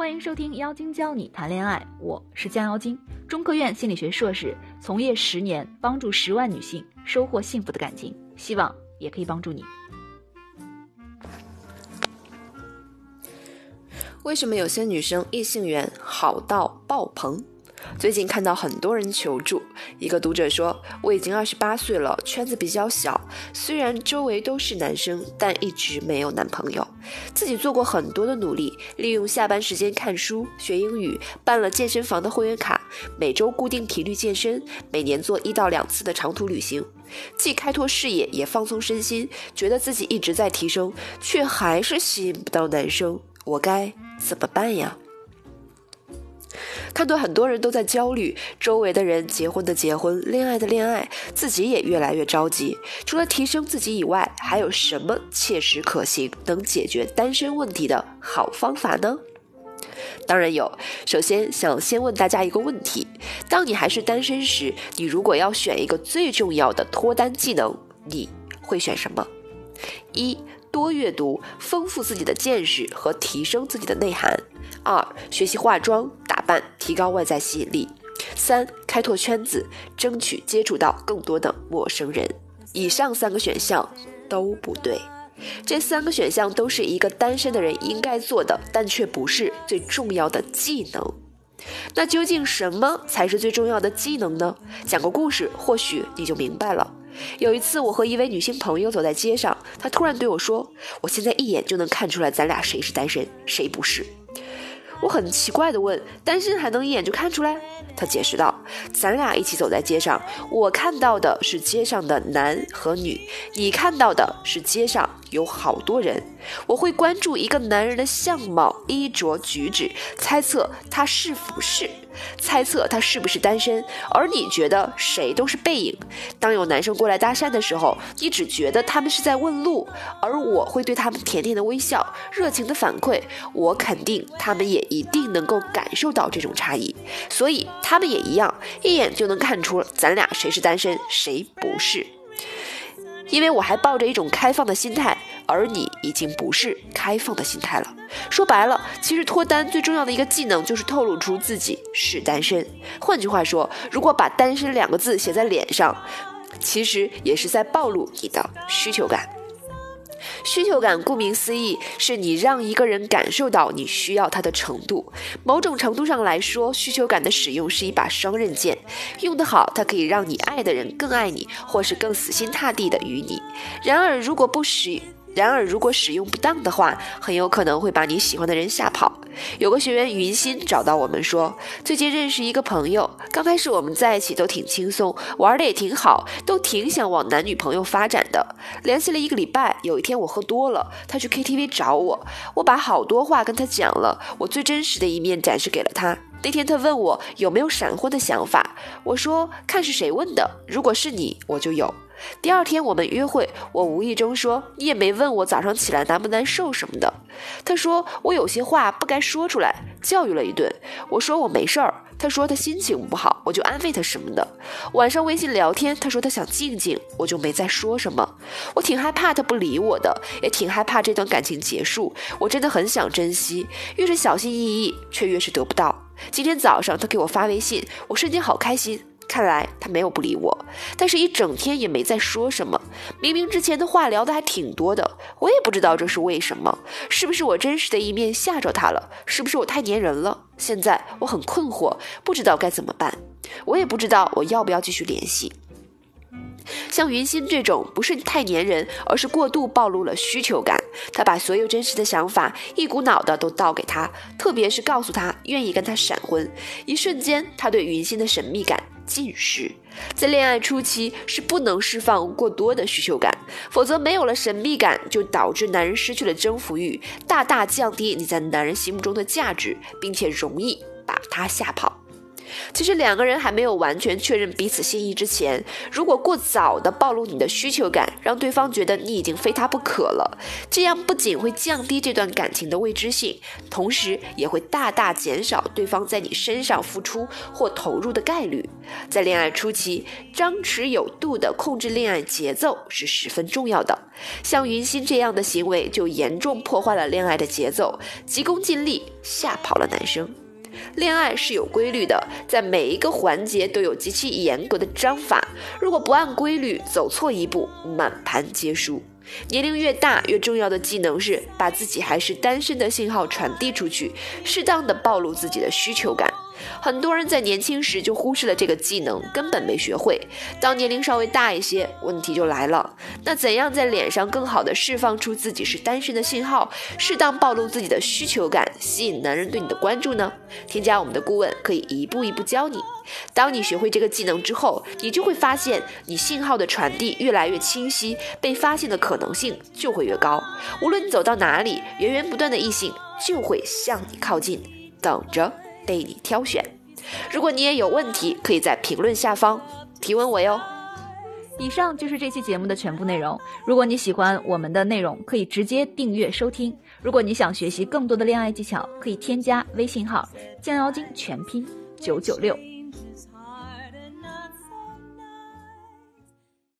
欢迎收听妖精教你谈恋爱，我是江妖精，中科院心理学硕士，从业十年，帮助十万女性收获幸福的感情，希望也可以帮助你。为什么有些女生异性缘好到爆棚？最近看到很多人求助，一个读者说：“我已经二十八岁了，圈子比较小，虽然周围都是男生，但一直没有男朋友。自己做过很多的努力，利用下班时间看书、学英语，办了健身房的会员卡，每周固定频率健身，每年做一到两次的长途旅行，既开拓视野，也放松身心，觉得自己一直在提升，却还是吸引不到男生，我该怎么办呀？”看到很多人都在焦虑，周围的人结婚的结婚，恋爱的恋爱，自己也越来越着急。除了提升自己以外，还有什么切实可行能解决单身问题的好方法呢？当然有。首先，想先问大家一个问题：当你还是单身时，你如果要选一个最重要的脱单技能，你会选什么？一、多阅读，丰富自己的见识和提升自己的内涵；二、学习化妆。打提高外在吸引力。三、开拓圈子，争取接触到更多的陌生人。以上三个选项都不对，这三个选项都是一个单身的人应该做的，但却不是最重要的技能。那究竟什么才是最重要的技能呢？讲个故事，或许你就明白了。有一次，我和一位女性朋友走在街上，她突然对我说：“我现在一眼就能看出来，咱俩谁是单身，谁不是。”我很奇怪的问：“单身还能一眼就看出来？”他解释道：“咱俩一起走在街上，我看到的是街上的男和女，你看到的是街上有好多人。我会关注一个男人的相貌、衣着、举止，猜测他是不是。”猜测他是不是单身，而你觉得谁都是背影。当有男生过来搭讪的时候，你只觉得他们是在问路，而我会对他们甜甜的微笑，热情的反馈。我肯定他们也一定能够感受到这种差异，所以他们也一样，一眼就能看出咱俩谁是单身，谁不是。因为我还抱着一种开放的心态，而你已经不是开放的心态了。说白了，其实脱单最重要的一个技能就是透露出自己是单身。换句话说，如果把“单身”两个字写在脸上，其实也是在暴露你的需求感。需求感，顾名思义，是你让一个人感受到你需要他的程度。某种程度上来说，需求感的使用是一把双刃剑，用得好，它可以让你爱的人更爱你，或是更死心塌地的与你。然而，如果不使然而，如果使用不当的话，很有可能会把你喜欢的人吓跑。有个学员云心找到我们说，最近认识一个朋友，刚开始我们在一起都挺轻松，玩的也挺好，都挺想往男女朋友发展的。联系了一个礼拜，有一天我喝多了，他去 KTV 找我，我把好多话跟他讲了，我最真实的一面展示给了他。那天他问我有没有闪婚的想法，我说看是谁问的，如果是你，我就有。第二天我们约会，我无意中说：“你也没问我早上起来难不难受什么的。”他说：“我有些话不该说出来。”教育了一顿。我说：“我没事儿。”他说：“他心情不好。”我就安慰他什么的。晚上微信聊天，他说他想静静，我就没再说什么。我挺害怕他不理我的，也挺害怕这段感情结束。我真的很想珍惜，越是小心翼翼，却越是得不到。今天早上他给我发微信，我瞬间好开心。看来他没有不理我，但是一整天也没再说什么。明明之前的话聊的还挺多的，我也不知道这是为什么。是不是我真实的一面吓着他了？是不是我太粘人了？现在我很困惑，不知道该怎么办。我也不知道我要不要继续联系。像云心这种，不是太粘人，而是过度暴露了需求感。他把所有真实的想法一股脑的都倒给他，特别是告诉他愿意跟他闪婚。一瞬间，他对云心的神秘感。近视，在恋爱初期是不能释放过多的需求感，否则没有了神秘感，就导致男人失去了征服欲，大大降低你在男人心目中的价值，并且容易把他吓跑。其实两个人还没有完全确认彼此心意之前，如果过早的暴露你的需求感，让对方觉得你已经非他不可了，这样不仅会降低这段感情的未知性，同时也会大大减少对方在你身上付出或投入的概率。在恋爱初期，张弛有度的控制恋爱节奏是十分重要的。像云溪这样的行为，就严重破坏了恋爱的节奏，急功近利，吓跑了男生。恋爱是有规律的，在每一个环节都有极其严格的章法。如果不按规律走错一步，满盘皆输。年龄越大，越重要的技能是把自己还是单身的信号传递出去，适当的暴露自己的需求感。很多人在年轻时就忽视了这个技能，根本没学会。当年龄稍微大一些，问题就来了。那怎样在脸上更好的释放出自己是单身的信号，适当暴露自己的需求感，吸引男人对你的关注呢？添加我们的顾问，可以一步一步教你。当你学会这个技能之后，你就会发现，你信号的传递越来越清晰，被发现的可能性就会越高。无论你走到哪里，源源不断的异性就会向你靠近，等着。为你挑选。如果你也有问题，可以在评论下方提问我哟。以上就是这期节目的全部内容。如果你喜欢我们的内容，可以直接订阅收听。如果你想学习更多的恋爱技巧，可以添加微信号“降妖精”全拼九九六。